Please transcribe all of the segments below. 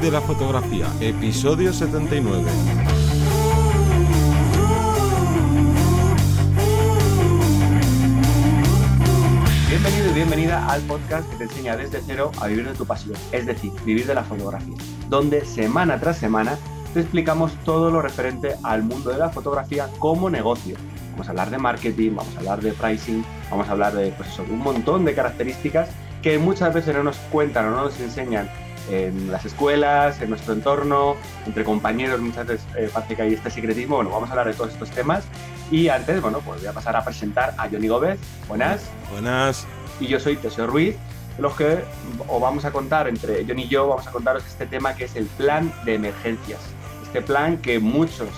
De la fotografía, episodio 79. Bienvenido y bienvenida al podcast que te enseña desde cero a vivir de tu pasión, es decir, vivir de la fotografía, donde semana tras semana te explicamos todo lo referente al mundo de la fotografía como negocio. Vamos a hablar de marketing, vamos a hablar de pricing, vamos a hablar de, pues un montón de características que muchas veces no nos cuentan o no nos enseñan en las escuelas, en nuestro entorno, entre compañeros, muchas veces eh, parece que hay este secretismo. Bueno, vamos a hablar de todos estos temas. Y antes, bueno, pues voy a pasar a presentar a Johnny Gómez. Buenas. Buenas. Y yo soy Teseo Ruiz, los que os vamos a contar, entre Johnny y yo, vamos a contaros este tema que es el plan de emergencias. Este plan que muchos,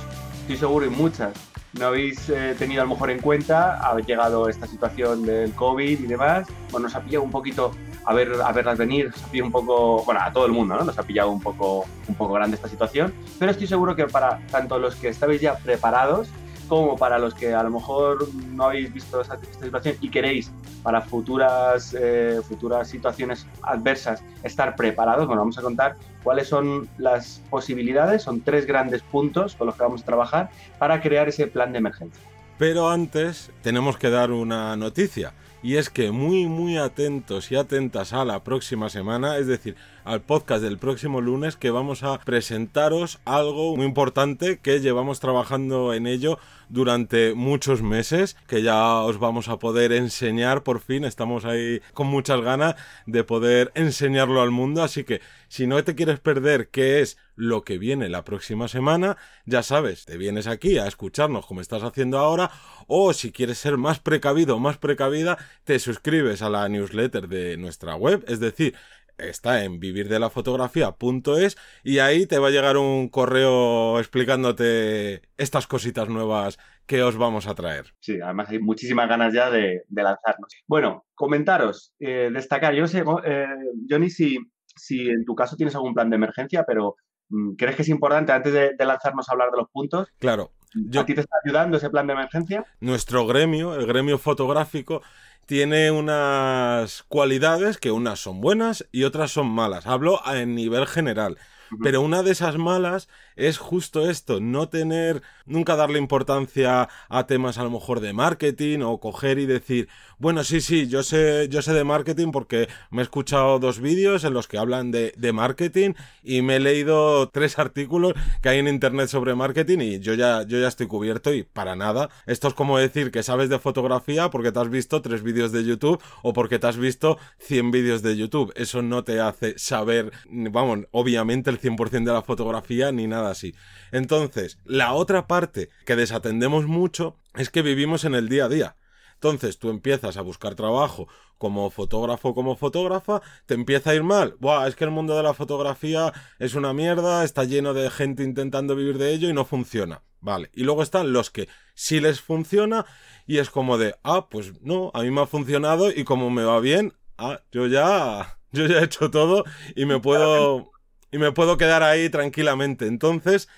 estoy seguro, y muchas no habéis eh, tenido a lo mejor en cuenta, ha llegado esta situación del COVID y demás, bueno, nos ha pillado un poquito a, ver, a verlas venir, ha pillado un poco, bueno, a todo el mundo, ¿no? Nos ha pillado un poco, un poco grande esta situación, pero estoy seguro que para tanto los que estabais ya preparados como para los que a lo mejor no habéis visto esta, situación y queréis para futuras, eh, futuras situaciones adversas estar preparados, bueno, vamos a contar cuáles son las posibilidades, son tres grandes puntos con los que vamos a trabajar para crear ese plan de emergencia. Pero antes tenemos que dar una noticia y es que muy muy atentos y atentas a la próxima semana, es decir, al podcast del próximo lunes que vamos a presentaros algo muy importante que llevamos trabajando en ello durante muchos meses, que ya os vamos a poder enseñar. Por fin, estamos ahí con muchas ganas de poder enseñarlo al mundo, así que si no te quieres perder qué es lo que viene la próxima semana, ya sabes, te vienes aquí a escucharnos como estás haciendo ahora, o si quieres ser más precavido o más precavida, te suscribes a la newsletter de nuestra web, es decir, está en vivirdelafotografía.es y ahí te va a llegar un correo explicándote estas cositas nuevas que os vamos a traer. Sí, además hay muchísimas ganas ya de, lanzarnos. Bueno, comentaros, eh, destacar, yo no sé, eh, Johnny, si, si en tu caso tienes algún plan de emergencia, pero mm, ¿crees que es importante antes de, lanzarnos a hablar de los puntos? Claro. ¿A ti te está ayudando ese plan de emergencia? Nuestro gremio, el gremio fotográfico, tiene unas cualidades que unas son buenas y otras son malas. Hablo a nivel general. Pero una de esas malas es justo esto, no tener, nunca darle importancia a temas a lo mejor de marketing o coger y decir, bueno, sí, sí, yo sé, yo sé de marketing porque me he escuchado dos vídeos en los que hablan de, de marketing y me he leído tres artículos que hay en internet sobre marketing y yo ya, yo ya estoy cubierto y para nada. Esto es como decir que sabes de fotografía porque te has visto tres vídeos de YouTube o porque te has visto 100 vídeos de YouTube. Eso no te hace saber, vamos, obviamente el 100% de la fotografía ni nada así. Entonces, la otra parte que desatendemos mucho es que vivimos en el día a día. Entonces tú empiezas a buscar trabajo como fotógrafo, como fotógrafa, te empieza a ir mal. Buah, es que el mundo de la fotografía es una mierda, está lleno de gente intentando vivir de ello y no funciona. Vale. Y luego están los que sí les funciona y es como de, ah, pues no, a mí me ha funcionado y como me va bien, ah, yo ya, yo ya he hecho todo y me puedo, y me puedo quedar ahí tranquilamente. Entonces,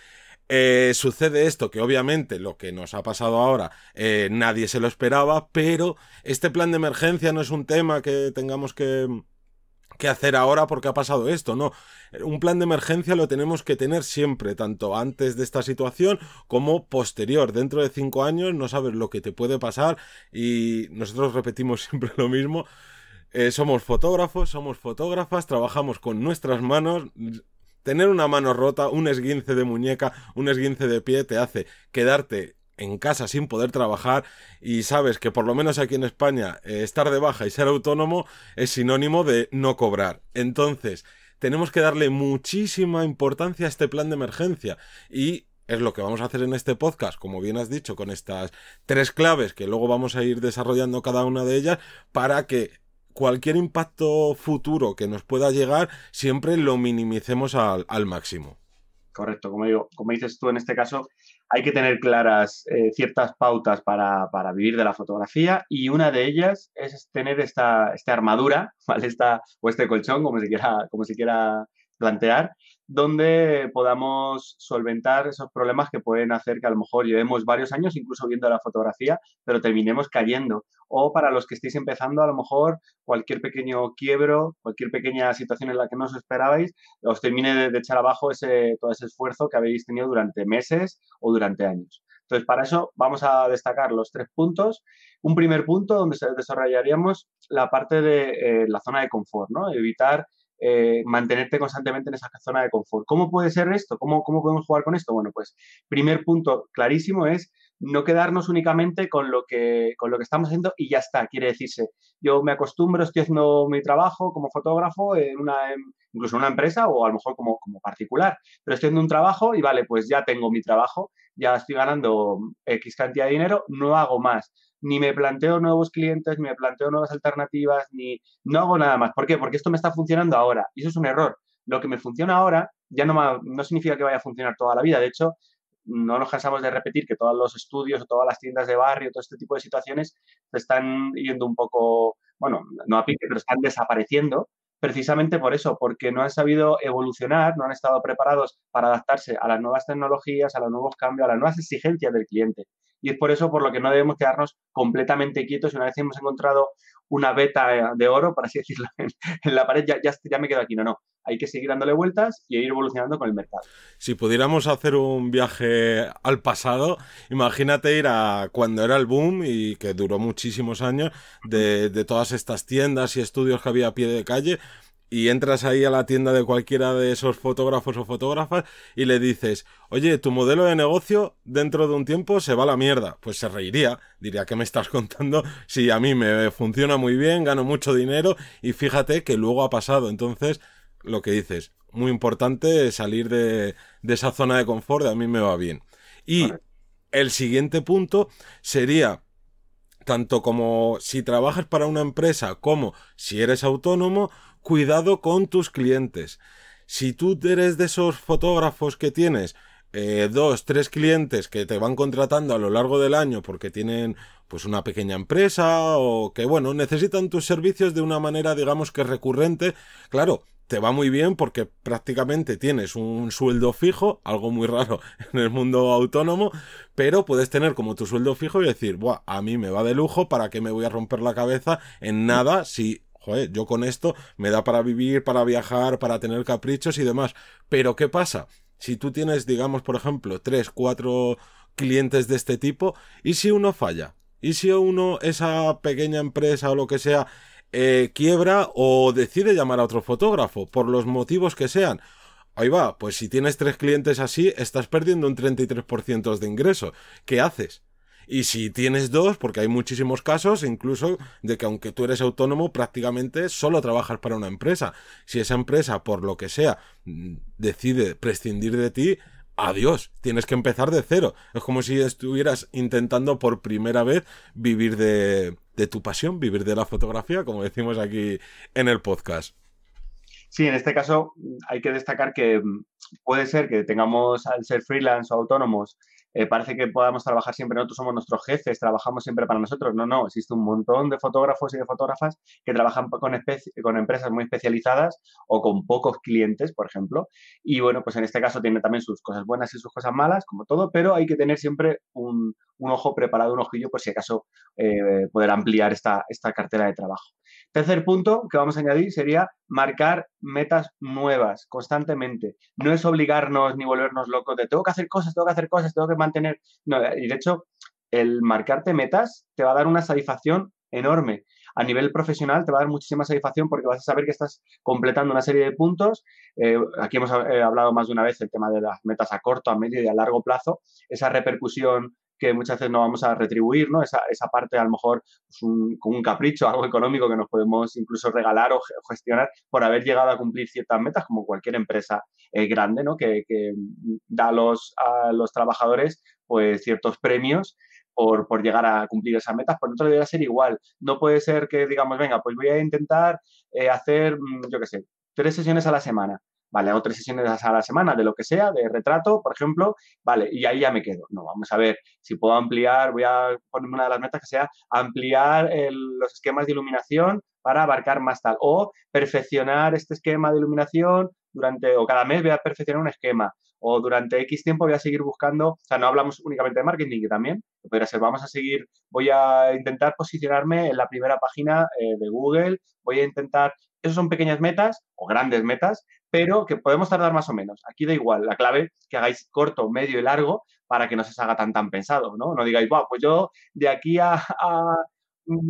eh, sucede esto, que obviamente lo que nos ha pasado ahora eh, nadie se lo esperaba, pero este plan de emergencia no es un tema que tengamos que, que hacer ahora porque ha pasado esto, no. Un plan de emergencia lo tenemos que tener siempre, tanto antes de esta situación como posterior. Dentro de cinco años no sabes lo que te puede pasar y nosotros repetimos siempre lo mismo. Eh, somos fotógrafos, somos fotógrafas, trabajamos con nuestras manos. Tener una mano rota, un esguince de muñeca, un esguince de pie te hace quedarte en casa sin poder trabajar y sabes que por lo menos aquí en España eh, estar de baja y ser autónomo es sinónimo de no cobrar. Entonces, tenemos que darle muchísima importancia a este plan de emergencia y es lo que vamos a hacer en este podcast, como bien has dicho, con estas tres claves que luego vamos a ir desarrollando cada una de ellas para que cualquier impacto futuro que nos pueda llegar, siempre lo minimicemos al, máximo. Correcto, como, digo, como dices tú en este caso, hay que tener claras eh, ciertas pautas para, vivir de la fotografía y una de ellas es tener esta, esta armadura. Esta, o este colchón, como se quiera, como se quiera plantear donde podamos solventar esos problemas que pueden hacer que a lo mejor llevemos varios años incluso viendo la fotografía, pero terminemos cayendo. O para los que estéis empezando, a lo mejor cualquier pequeño quiebro, cualquier pequeña situación en la que no os esperabais, os termine de, echar abajo ese, todo ese esfuerzo que habéis tenido durante meses o durante años. Entonces, para eso vamos a destacar los tres puntos. Un primer punto donde desarrollaríamos la parte de eh, la zona de confort, ¿no? Evitar eh, mantenerte constantemente en esa zona de confort. ¿Cómo puede ser esto? ¿Cómo, ¿Cómo podemos jugar con esto? Bueno, pues primer punto clarísimo es no quedarnos únicamente con lo, que, con lo que estamos haciendo y ya está. Quiere decirse, yo me acostumbro, estoy haciendo mi trabajo como fotógrafo en una, incluso en una empresa o a lo mejor como, como particular, pero estoy haciendo un trabajo y vale, pues ya tengo mi trabajo, ya estoy ganando X cantidad de dinero, no hago más ni me planteo nuevos clientes, ni me planteo nuevas alternativas, ni no hago nada más. ¿Por qué? Porque esto me está funcionando ahora. Y eso es un error. Lo que me funciona ahora ya no, no significa que vaya a funcionar toda la vida. De hecho, no nos cansamos de repetir que todos los estudios o todas las tiendas de barrio, todo este tipo de situaciones, están yendo un poco, bueno, no a pique, pero están desapareciendo precisamente por eso, porque no han sabido evolucionar, no han estado preparados para adaptarse a las nuevas tecnologías, a los nuevos cambios, a las nuevas exigencias del cliente. Y es por eso por lo que no debemos quedarnos completamente quietos y una vez hemos encontrado una beta de oro, por así decirlo, en, la pared, ya, ya, me quedo aquí. No, no. Hay que seguir dándole vueltas y ir evolucionando con el mercado. Si pudiéramos hacer un viaje al pasado, imagínate ir a cuando era el boom y que duró muchísimos años de, de todas estas tiendas y estudios que había a pie de calle y entras ahí a la tienda de cualquiera de esos fotógrafos o fotógrafas y le dices, oye, tu modelo de negocio dentro de un tiempo se va a la mierda. Pues se reiría, diría, ¿qué me estás contando? Si a mí me funciona muy bien, gano mucho dinero y fíjate que luego ha pasado. Entonces, lo que dices, muy importante salir de, de esa zona de confort, a mí me va bien. Y el siguiente punto sería tanto como si trabajas para una empresa como si eres autónomo, cuidado con tus clientes. Si tú eres de esos fotógrafos que tienes eh, dos, tres clientes que te van contratando a lo largo del año porque tienen pues una pequeña empresa o que bueno, necesitan tus servicios de una manera digamos que recurrente, claro, te va muy bien porque prácticamente tienes un sueldo fijo, algo muy raro en el mundo autónomo, pero puedes tener como tu sueldo fijo y decir, Buah, a mí me va de lujo, ¿para qué me voy a romper la cabeza en nada si yo con esto me da para vivir, para viajar, para tener caprichos y demás. Pero ¿qué pasa? Si tú tienes, digamos, por ejemplo, tres, cuatro clientes de este tipo, ¿y si uno falla? ¿Y si uno, esa pequeña empresa o lo que sea, eh, quiebra o decide llamar a otro fotógrafo, por los motivos que sean? Ahí va, pues si tienes tres clientes así, estás perdiendo un 33% de ingreso. ¿Qué haces? Y si tienes dos, porque hay muchísimos casos, incluso de que aunque tú eres autónomo, prácticamente solo trabajas para una empresa. Si esa empresa, por lo que sea, mm, decide prescindir de ti, adiós, tienes que empezar de cero. Es como si estuvieras intentando por primera vez vivir de, de tu pasión, vivir de la fotografía, como decimos aquí en el podcast. Sí, en este caso hay que destacar que mm, puede ser que tengamos, al ser freelance o autónomos, eh, parece que podamos trabajar siempre, nosotros somos nuestros jefes, trabajamos siempre para nosotros. No, no, existe un montón de fotógrafos y de fotógrafas que trabajan con, con empresas muy especializadas o con pocos clientes, por ejemplo. Y bueno, pues en este caso tiene también sus cosas buenas y sus cosas malas, como todo, pero hay que tener siempre un, ojo preparado, un ojillo, por si acaso eh, poder ampliar esta, esta cartera de trabajo. Tercer punto que vamos a añadir sería marcar metas nuevas constantemente. No es obligarnos ni volvernos locos de tengo que hacer cosas, tengo que hacer cosas, tengo que mantener. No, y de hecho, el marcarte metas te va a dar una satisfacción enorme. A nivel profesional te va a dar muchísima satisfacción porque vas a saber que estás completando una serie de puntos. Eh, aquí hemos eh, hablado más de una vez el tema de las metas a corto, a medio y a largo plazo. Esa repercusión que muchas veces no vamos a retribuir, ¿no? Esa, esa parte a lo mejor pues un, con un capricho, algo económico que nos podemos incluso regalar o gestionar por haber llegado a cumplir ciertas metas, como cualquier empresa eh, grande, ¿no? Que, que, da a los, a los trabajadores pues ciertos premios por, por, llegar a cumplir esas metas, por otro debería ser igual. No puede ser que digamos, venga, pues voy a intentar eh, hacer, mm, yo qué sé, tres sesiones a la semana. Vale, hago tres sesiones a la semana de lo que sea, de retrato, por ejemplo, vale, y ahí ya me quedo. No, vamos a ver si puedo ampliar, voy a ponerme una de las metas que sea ampliar los esquemas de iluminación para abarcar más tal, o perfeccionar este esquema de iluminación durante, o cada mes voy a perfeccionar un esquema, o durante X tiempo voy a seguir buscando, o sea, no hablamos únicamente de marketing, que también podría ser, vamos a seguir, voy a intentar posicionarme en la primera página eh, de Google, voy a intentar, esas son pequeñas metas o grandes metas, pero que podemos tardar más o menos. Aquí da igual, la clave que hagáis corto, medio y largo para que no se os haga tan tan pensado, ¿no? No digáis, wow, pues yo de aquí a,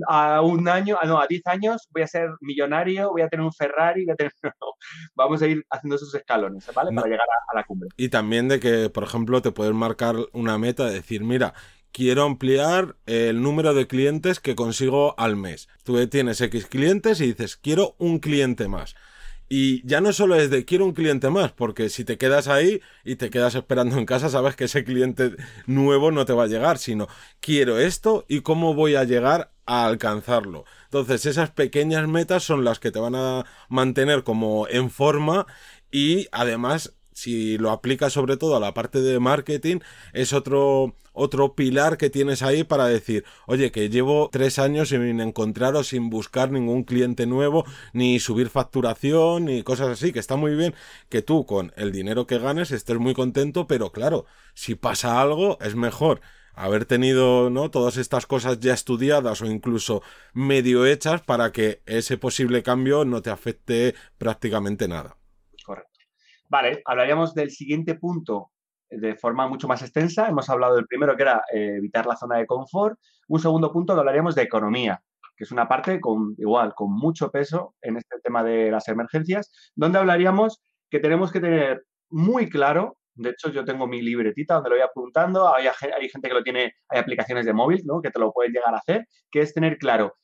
a, un año, no, a 10 años voy a ser millonario, voy a tener un Ferrari, voy a tener... vamos a ir haciendo esos escalones, ¿vale? Para llegar a, la cumbre. Y también de que, por ejemplo, te puedes marcar una meta de decir, mira, quiero ampliar el número de clientes que consigo al mes. Tú tienes X clientes y dices, quiero un cliente más. Y ya no solo es de quiero un cliente más, porque si te quedas ahí y te quedas esperando en casa, sabes que ese cliente nuevo no te va a llegar, sino quiero esto y cómo voy a llegar a alcanzarlo. Entonces, esas pequeñas metas son las que te van a mantener como en forma y además si lo aplicas sobre todo a la parte de marketing, es otro, otro pilar que tienes ahí para decir, oye, que llevo tres años sin encontrar o sin buscar ningún cliente nuevo, ni subir facturación, ni cosas así, que está muy bien que tú con el dinero que ganes estés muy contento, pero claro, si pasa algo, es mejor haber tenido ¿no? todas estas cosas ya estudiadas o incluso medio hechas para que ese posible cambio no te afecte prácticamente nada. Vale, hablaríamos del siguiente punto de forma mucho más extensa. Hemos hablado del primero que era eh, evitar la zona de confort. Un segundo punto que hablaríamos de economía, que es una parte con igual, con mucho peso en este tema de las emergencias, donde hablaríamos que tenemos que tener muy claro, de hecho yo tengo mi libretita donde lo voy apuntando, hay, hay gente que lo tiene, hay aplicaciones de móvil, ¿no? Que te lo pueden llegar a hacer, que es tener claro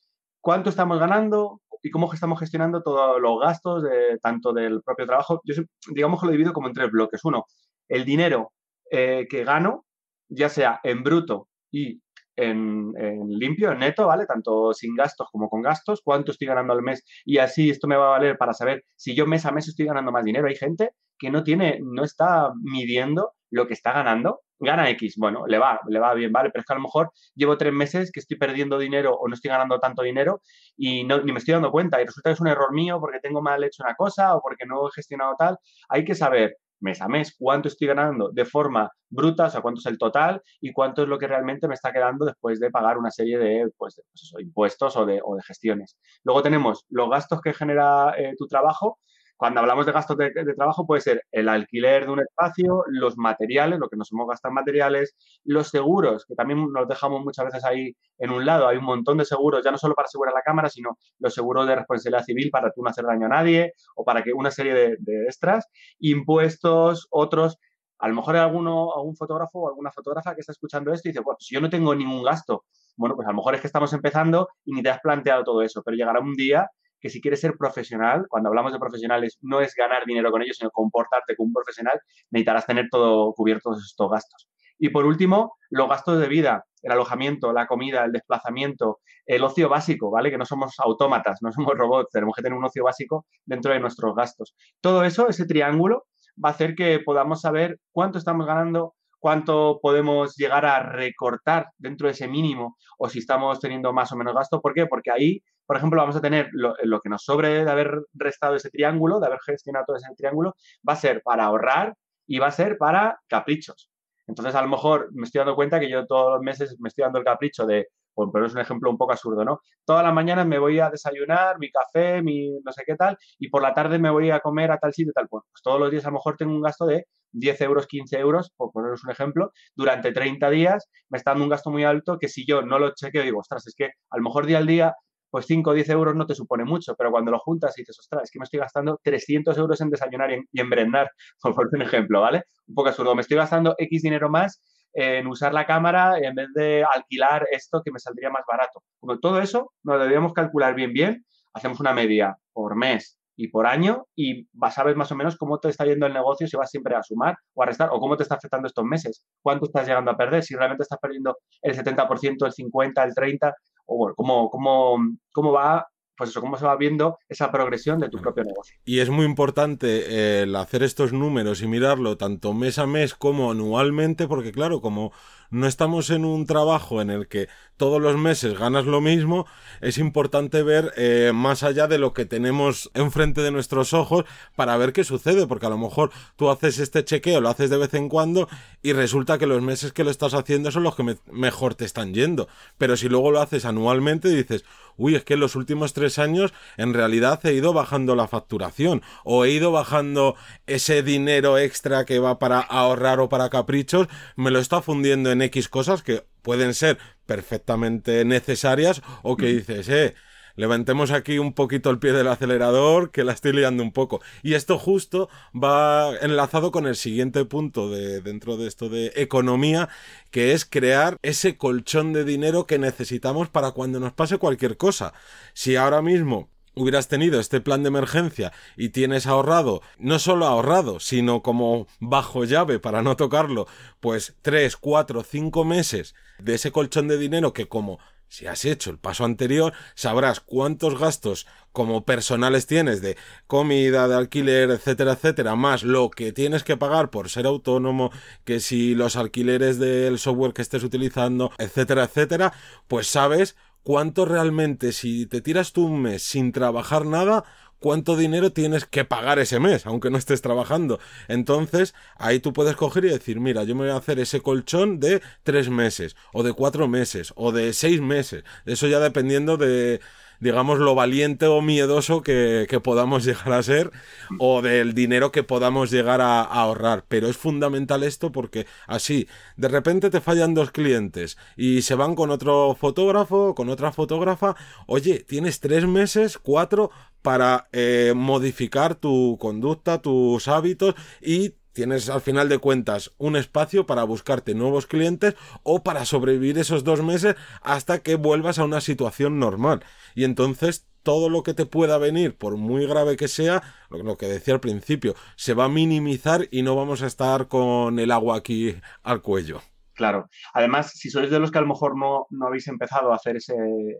cuánto estamos ganando, y cómo estamos gestionando todos los gastos, tanto del propio trabajo. Yo digamos que lo divido como en tres bloques. Uno, el dinero eh, que gano, ya sea en bruto y en, limpio, en neto, ¿vale? Tanto sin gastos como con gastos, cuánto estoy ganando al mes y así esto me va a valer para saber si yo mes a mes estoy ganando más dinero. Hay gente que no tiene, no está midiendo lo que está ganando gana X, bueno, le va, le va bien, ¿vale? Pero es que a lo mejor llevo tres meses que estoy perdiendo dinero o no estoy ganando tanto dinero y no, ni me estoy dando cuenta y resulta que es un error mío porque tengo mal hecho una cosa o porque no he gestionado tal. Hay que saber mes a mes cuánto estoy ganando de forma bruta, o sea, cuánto es el total y cuánto es lo que realmente me está quedando después de pagar una serie de, pues, pues impuestos o de, o de, gestiones. Luego tenemos los gastos que genera eh, tu trabajo, cuando hablamos de gastos de, trabajo puede ser el alquiler de un espacio, los materiales, lo que nos hemos gastado en materiales, los seguros, que también nos dejamos muchas veces ahí en un lado. Hay un montón de seguros, ya no solo para asegurar la cámara, sino los seguros de responsabilidad civil para tú no hacer daño a nadie o para que una serie de, extras, impuestos, otros. A lo mejor hay alguno, algún fotógrafo o alguna fotógrafa que está escuchando esto y dice, bueno, si yo no tengo ningún gasto, bueno, pues a lo mejor es que estamos empezando y ni te has planteado todo eso, pero llegará un día que si quieres ser profesional, cuando hablamos de profesionales, no es ganar dinero con ellos, sino comportarte como un profesional, necesitarás tener todo cubierto todos estos gastos. Y por último, los gastos de vida, el alojamiento, la comida, el desplazamiento, el ocio básico, ¿vale? Que no somos autómatas, no somos robots, tenemos que tener un ocio básico dentro de nuestros gastos. Todo eso, ese triángulo, va a hacer que podamos saber cuánto estamos ganando, cuánto podemos llegar a recortar dentro de ese mínimo o si estamos teniendo más o menos gasto. ¿Por qué? Porque ahí, por ejemplo, vamos a tener lo, que nos sobre de haber restado ese triángulo, de haber gestionado todo ese triángulo, va a ser para ahorrar y va a ser para caprichos. Entonces, a lo mejor me estoy dando cuenta que yo todos los meses me estoy dando el capricho de, pero es un ejemplo un poco absurdo, ¿no? Todas las mañanas me voy a desayunar, mi café, mi no sé qué tal, y por la tarde me voy a comer a tal sitio, tal. Pues, pues todos los días a lo mejor tengo un gasto de 10 euros, 15 euros, por poneros un ejemplo, durante 30 días me está dando un gasto muy alto que si yo no lo chequeo, digo, ostras, es que a lo mejor día al día, pues 5 o 10 euros no te supone mucho, pero cuando lo juntas y dices, ostras, es que me estoy gastando 300 euros en desayunar y en, brindar, por un ejemplo, ¿vale? Un poco absurdo, me estoy gastando X dinero más en usar la cámara en vez de alquilar esto que me saldría más barato. Como todo eso, nos debemos calcular bien, bien, hacemos una media por mes y por año y sabes más o menos cómo te está yendo el negocio, si vas siempre a sumar o a restar o cómo te está afectando estos meses, cuánto estás llegando a perder, si realmente estás perdiendo el 70%, el 50%, el 30%, o bueno, cómo, cómo, cómo va pues eso, cómo se va viendo esa progresión de tu propio negocio. Y es muy importante el hacer estos números y mirarlo tanto mes a mes como anualmente, porque claro, como no estamos en un trabajo en el que todos los meses ganas lo mismo, es importante ver eh, más allá de lo que tenemos enfrente de nuestros ojos para ver qué sucede, porque a lo mejor tú haces este chequeo, lo haces de vez en cuando y resulta que los meses que lo estás haciendo son los que mejor te están yendo. Pero si luego lo haces anualmente dices, uy, es que en los últimos tres años en realidad he ido bajando la facturación o he ido bajando ese dinero extra que va para ahorrar o para caprichos, me lo está fundiendo en X cosas que pueden ser perfectamente necesarias o que dices, eh, levantemos aquí un poquito el pie del acelerador, que la estoy liando un poco. Y esto justo va enlazado con el siguiente punto de, dentro de esto de economía, que es crear ese colchón de dinero que necesitamos para cuando nos pase cualquier cosa. Si ahora mismo hubieras tenido este plan de emergencia y tienes ahorrado, no solo ahorrado, sino como bajo llave para no tocarlo, pues tres, cuatro, cinco meses de ese colchón de dinero que como si has hecho el paso anterior, sabrás cuántos gastos como personales tienes de comida, de alquiler, etcétera, etcétera, más lo que tienes que pagar por ser autónomo, que si los alquileres del software que estés utilizando, etcétera, etcétera, pues sabes cuánto realmente, si te tiras tú un mes sin trabajar nada, cuánto dinero tienes que pagar ese mes, aunque no estés trabajando. Entonces, ahí tú puedes coger y decir, mira, yo me voy a hacer ese colchón de tres meses, o de cuatro meses, o de seis meses. Eso ya dependiendo de, digamos, lo valiente o miedoso que, podamos llegar a ser o del dinero que podamos llegar a, ahorrar. Pero es fundamental esto porque así, de repente te fallan dos clientes y se van con otro fotógrafo, con otra fotógrafa. Oye, tienes tres meses, cuatro para eh, modificar tu conducta, tus hábitos y tienes al final de cuentas un espacio para buscarte nuevos clientes o para sobrevivir esos dos meses hasta que vuelvas a una situación normal. Y entonces todo lo que te pueda venir, por muy grave que sea, lo que decía al principio, se va a minimizar y no vamos a estar con el agua aquí al cuello. Claro. Además, si sois de los que a lo mejor no, no habéis empezado a hacer ese,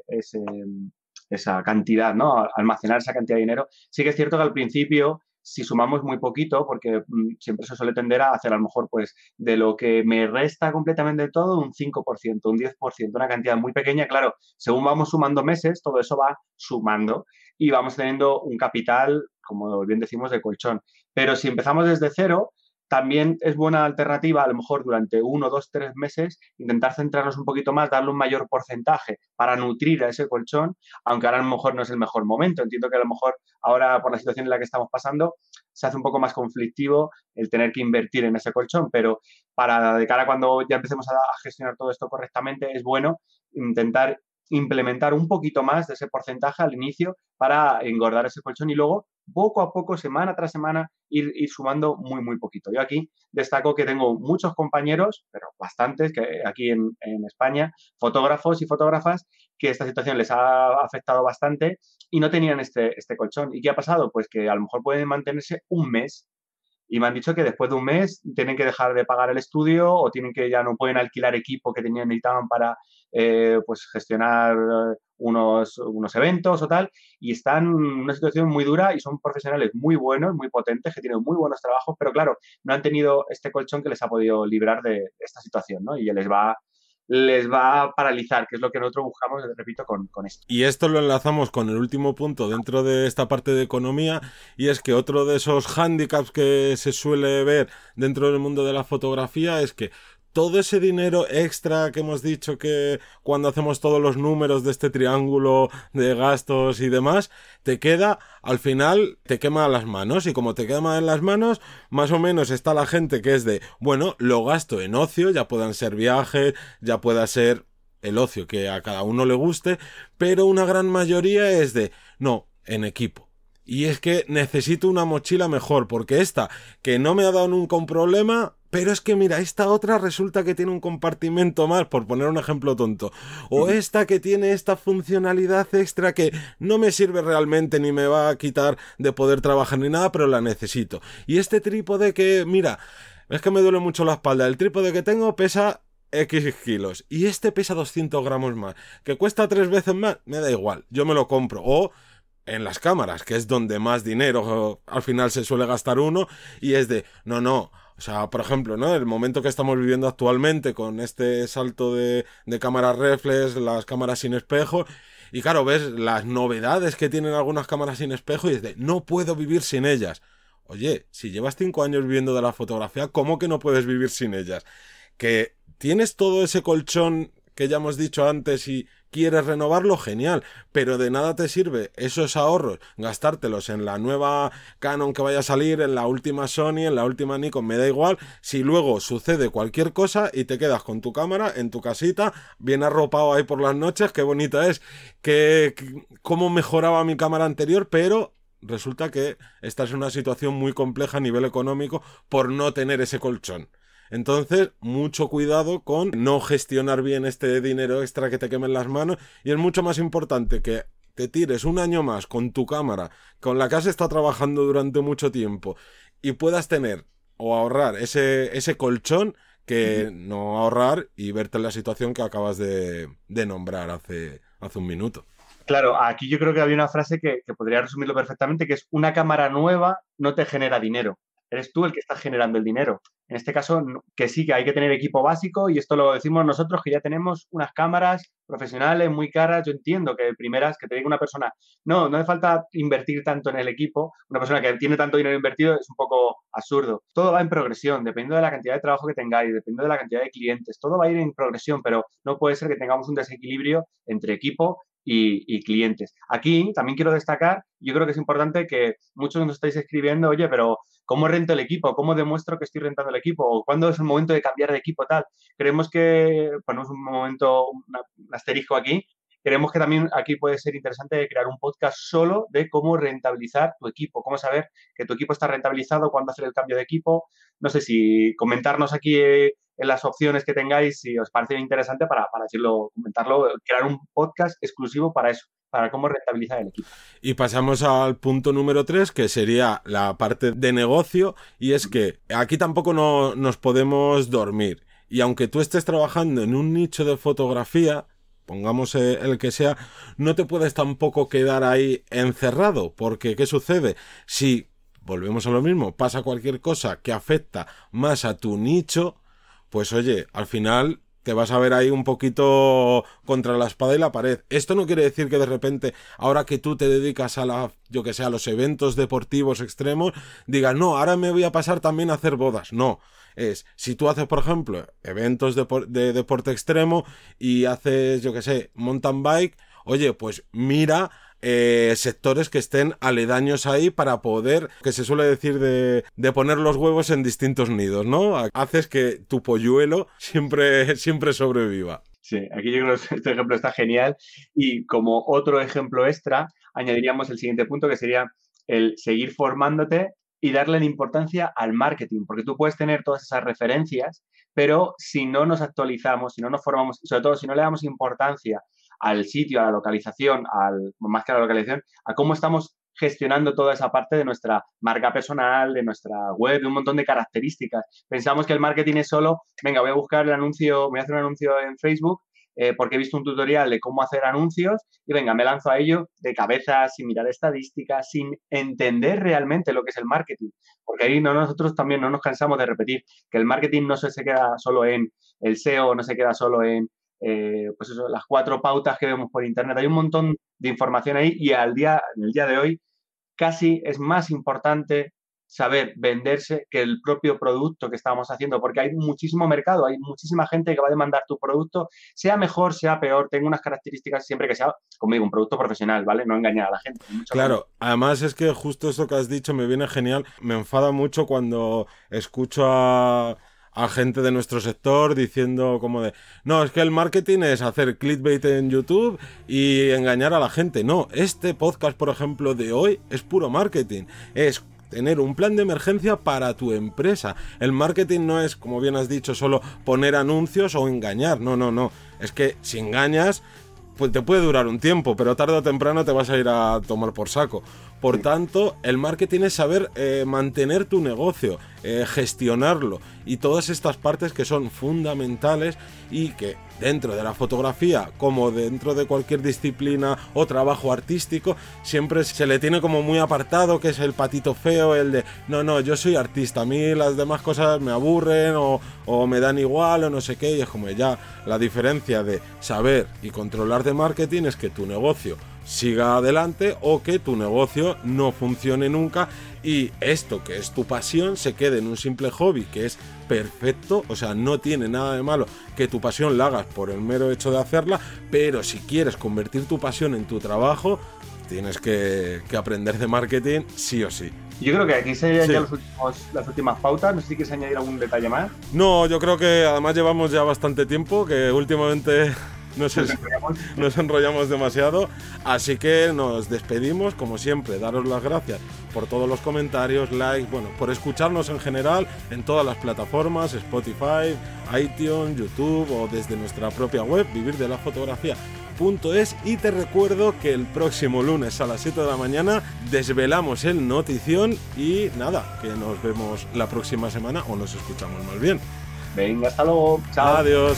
ese esa cantidad, ¿no? Almacenar esa cantidad de dinero. Sí que es cierto que al principio, si sumamos muy poquito, porque mm, siempre se suele tender a hacer a lo mejor, pues, de lo que me resta completamente todo, un 5%, un 10%, una cantidad muy pequeña, claro, según vamos sumando meses, todo eso va sumando y vamos teniendo un capital, como bien decimos, de colchón. Pero si empezamos desde cero, también es buena alternativa, a lo mejor durante uno, dos, tres meses, intentar centrarnos un poquito más, darle un mayor porcentaje para nutrir a ese colchón, aunque ahora a lo mejor no es el mejor momento. Entiendo que a lo mejor ahora, por la situación en la que estamos pasando, se hace un poco más conflictivo el tener que invertir en ese colchón, pero para de cara a cuando ya empecemos a, a gestionar todo esto correctamente, es bueno intentar implementar un poquito más de ese porcentaje al inicio para engordar ese colchón y luego poco a poco, semana tras semana, ir, sumando muy, muy poquito. Yo aquí destaco que tengo muchos compañeros, pero bastantes, que aquí en, España, fotógrafos y fotógrafas, que esta situación les ha afectado bastante y no tenían este, este colchón. ¿Y qué ha pasado? Pues que a lo mejor pueden mantenerse un mes y me han dicho que después de un mes tienen que dejar de pagar el estudio o tienen que ya no pueden alquilar equipo que tenían necesitaban para eh, pues gestionar unos, unos eventos o tal y están en una situación muy dura y son profesionales muy buenos, muy potentes, que tienen muy buenos trabajos, pero claro, no han tenido este colchón que les ha podido librar de esta situación, ¿no? Y les va les va a paralizar, que es lo que nosotros buscamos, repito, con, con, esto. Y esto lo enlazamos con el último punto dentro de esta parte de economía, y es que otro de esos hándicaps que se suele ver dentro del mundo de la fotografía es que todo ese dinero extra que hemos dicho que cuando hacemos todos los números de este triángulo de gastos y demás, te queda, al final, te quema las manos. Y como te quema en las manos, más o menos está la gente que es de, bueno, lo gasto en ocio, ya puedan ser viajes, ya pueda ser el ocio que a cada uno le guste, pero una gran mayoría es de, no, en equipo. Y es que necesito una mochila mejor, porque esta, que no me ha dado nunca un problema, pero es que mira, esta otra resulta que tiene un compartimento más, por poner un ejemplo tonto. O esta que tiene esta funcionalidad extra que no me sirve realmente ni me va a quitar de poder trabajar ni nada, pero la necesito. Y este trípode que, mira, es que me duele mucho la espalda. El trípode que tengo pesa X kilos y este pesa 200 gramos más. Que cuesta tres veces más, me da igual, yo me lo compro. O en las cámaras, que es donde más dinero al final se suele gastar uno, y es de, no, no, O sea, por ejemplo, ¿no? El momento que estamos viviendo actualmente con este salto de, cámaras reflex, las cámaras sin espejo. Y claro, ves las novedades que tienen algunas cámaras sin espejo y es de, no puedo vivir sin ellas. Oye, si llevas cinco años viviendo de la fotografía, ¿cómo que no puedes vivir sin ellas? Que tienes todo ese colchón que ya hemos dicho antes y quieres renovarlo, genial, pero de nada te sirve esos ahorros, gastártelos en la nueva Canon que vaya a salir, en la última Sony, en la última Nikon, me da igual, si luego sucede cualquier cosa y te quedas con tu cámara en tu casita, bien arropado ahí por las noches, qué bonita es, que, cómo mejoraba mi cámara anterior, pero resulta que esta es una situación muy compleja a nivel económico por no tener ese colchón. Entonces, mucho cuidado con no gestionar bien este dinero extra que te quemen las manos y es mucho más importante que te tires un año más con tu cámara, con la que has estado trabajando durante mucho tiempo y puedas tener o ahorrar ese, ese colchón que no ahorrar y verte en la situación que acabas de, nombrar hace, hace un minuto. Claro, aquí yo creo que había una frase que, que, podría resumirlo perfectamente, que es una cámara nueva no te genera dinero eres tú el que está generando el dinero. En este caso, que sí, que hay que tener equipo básico y esto lo decimos nosotros que ya tenemos unas cámaras profesionales muy caras. Yo entiendo que primeras, que te diga una persona, no, no hace falta invertir tanto en el equipo. Una persona que tiene tanto dinero invertido es un poco absurdo. Todo va en progresión, dependiendo de la cantidad de trabajo que tengáis, dependiendo de la cantidad de clientes. Todo va a ir en progresión, pero no puede ser que tengamos un desequilibrio entre equipo y, clientes. Aquí también quiero destacar, yo creo que es importante que muchos nos estáis escribiendo, oye, pero ¿cómo rento el equipo? ¿Cómo demuestro que estoy rentando el equipo? ¿O cuándo es el momento de cambiar de equipo tal? Creemos que, ponemos un momento, un asterisco aquí, creemos que también aquí puede ser interesante crear un podcast solo de cómo rentabilizar tu equipo, cómo saber que tu equipo está rentabilizado, cuándo hacer el cambio de equipo. No sé si comentarnos aquí eh, en las opciones que tengáis si os parece interesante para, para decirlo, comentarlo, crear un podcast exclusivo para eso, para cómo rentabilizar el equipo. Y pasamos al punto número tres, que sería la parte de negocio, y es que aquí tampoco no, nos podemos dormir. Y aunque tú estés trabajando en un nicho de fotografía, pongamos eh, el que sea, no te puedes tampoco quedar ahí encerrado, porque ¿qué sucede? Si, volvemos a lo mismo, pasa cualquier cosa que afecta más a tu nicho, pues oye, al final te vas a ver ahí un poquito contra la espada y la pared. Esto no quiere decir que de repente, ahora que tú te dedicas a la, yo que sé, a los eventos deportivos extremos, digas, no, ahora me voy a pasar también a hacer bodas. No es, si tú haces, por ejemplo, eventos de, de deporte extremo y haces, yo que sé, mountain bike, oye, pues mira eh, sectores que estén aledaños ahí para poder, que se suele decir de, poner los huevos en distintos nidos, ¿no? Haces que tu polluelo siempre, siempre sobreviva. Sí, aquí yo creo que este ejemplo está genial y como otro ejemplo extra añadiríamos el siguiente punto que sería el seguir formándote y darle importancia al marketing, porque tú puedes tener todas esas referencias, pero si no nos actualizamos, si no nos formamos, sobre todo si no le damos importancia al sitio, a la localización, al, más que a la localización, a cómo estamos gestionando toda esa parte de nuestra marca personal, de nuestra web, de un montón de características. Pensamos que el marketing es solo, venga, voy a buscar el anuncio, voy a hacer un anuncio en Facebook eh, porque he visto un tutorial de cómo hacer anuncios y venga, me lanzo a ello de cabeza, sin mirar estadísticas, sin entender realmente lo que es el marketing. Porque ahí no, nosotros también no nos cansamos de repetir que el marketing no se, queda solo en el SEO, no se queda solo en eh, pues eso, las cuatro pautas que vemos por internet. Hay un montón de información ahí y al día, en el día de hoy casi es más importante saber venderse que el propio producto que estamos haciendo, porque hay muchísimo mercado, hay muchísima gente que va a demandar tu producto, sea mejor, sea peor, tenga unas características siempre que sea, como digo, un producto profesional, ¿vale? No engañar a la gente. Claro, además es que justo eso que has dicho me viene genial, me enfada mucho cuando escucho a a gente de nuestro sector diciendo como de, no, es que el marketing es hacer clickbait en YouTube y engañar a la gente. No, este podcast, por ejemplo, de hoy es puro marketing. Es tener un plan de emergencia para tu empresa. El marketing no es, como bien has dicho, solo poner anuncios o engañar. No, no, no. Es que si engañas, pues te puede durar un tiempo, pero tarde o temprano te vas a ir a tomar por saco. Por tanto, el marketing es saber eh, mantener tu negocio, eh, gestionarlo y todas estas partes que son fundamentales y que dentro de la fotografía como dentro de cualquier disciplina o trabajo artístico, siempre se le tiene como muy apartado, que es el patito feo, el de, no, no, yo soy artista, a mí las demás cosas me aburren o, me dan igual o no sé qué, y es como ya la diferencia de saber y controlar de marketing es que tu negocio siga adelante o que tu negocio no funcione nunca y esto que es tu pasión se quede en un simple hobby que es perfecto, o sea, no tiene nada de malo que tu pasión la hagas por el mero hecho de hacerla, pero si quieres convertir tu pasión en tu trabajo, tienes que, aprender de marketing sí o sí. Yo creo que aquí se ya las últimas pautas. No sé si quieres añadir algún detalle más. No, yo creo que además llevamos ya bastante tiempo, que últimamente nos, nos, enrollamos demasiado. Así que nos despedimos, como siempre, daros las gracias por todos los comentarios, likes, bueno, por escucharnos en general en todas las plataformas, Spotify, iTunes, YouTube o desde nuestra propia web, vivir de la fotografía. Es, y te recuerdo que el próximo lunes a las 7 de la mañana desvelamos el notición y nada, que nos vemos la próxima semana o nos escuchamos más bien. Venga, hasta luego. Chao. Adiós.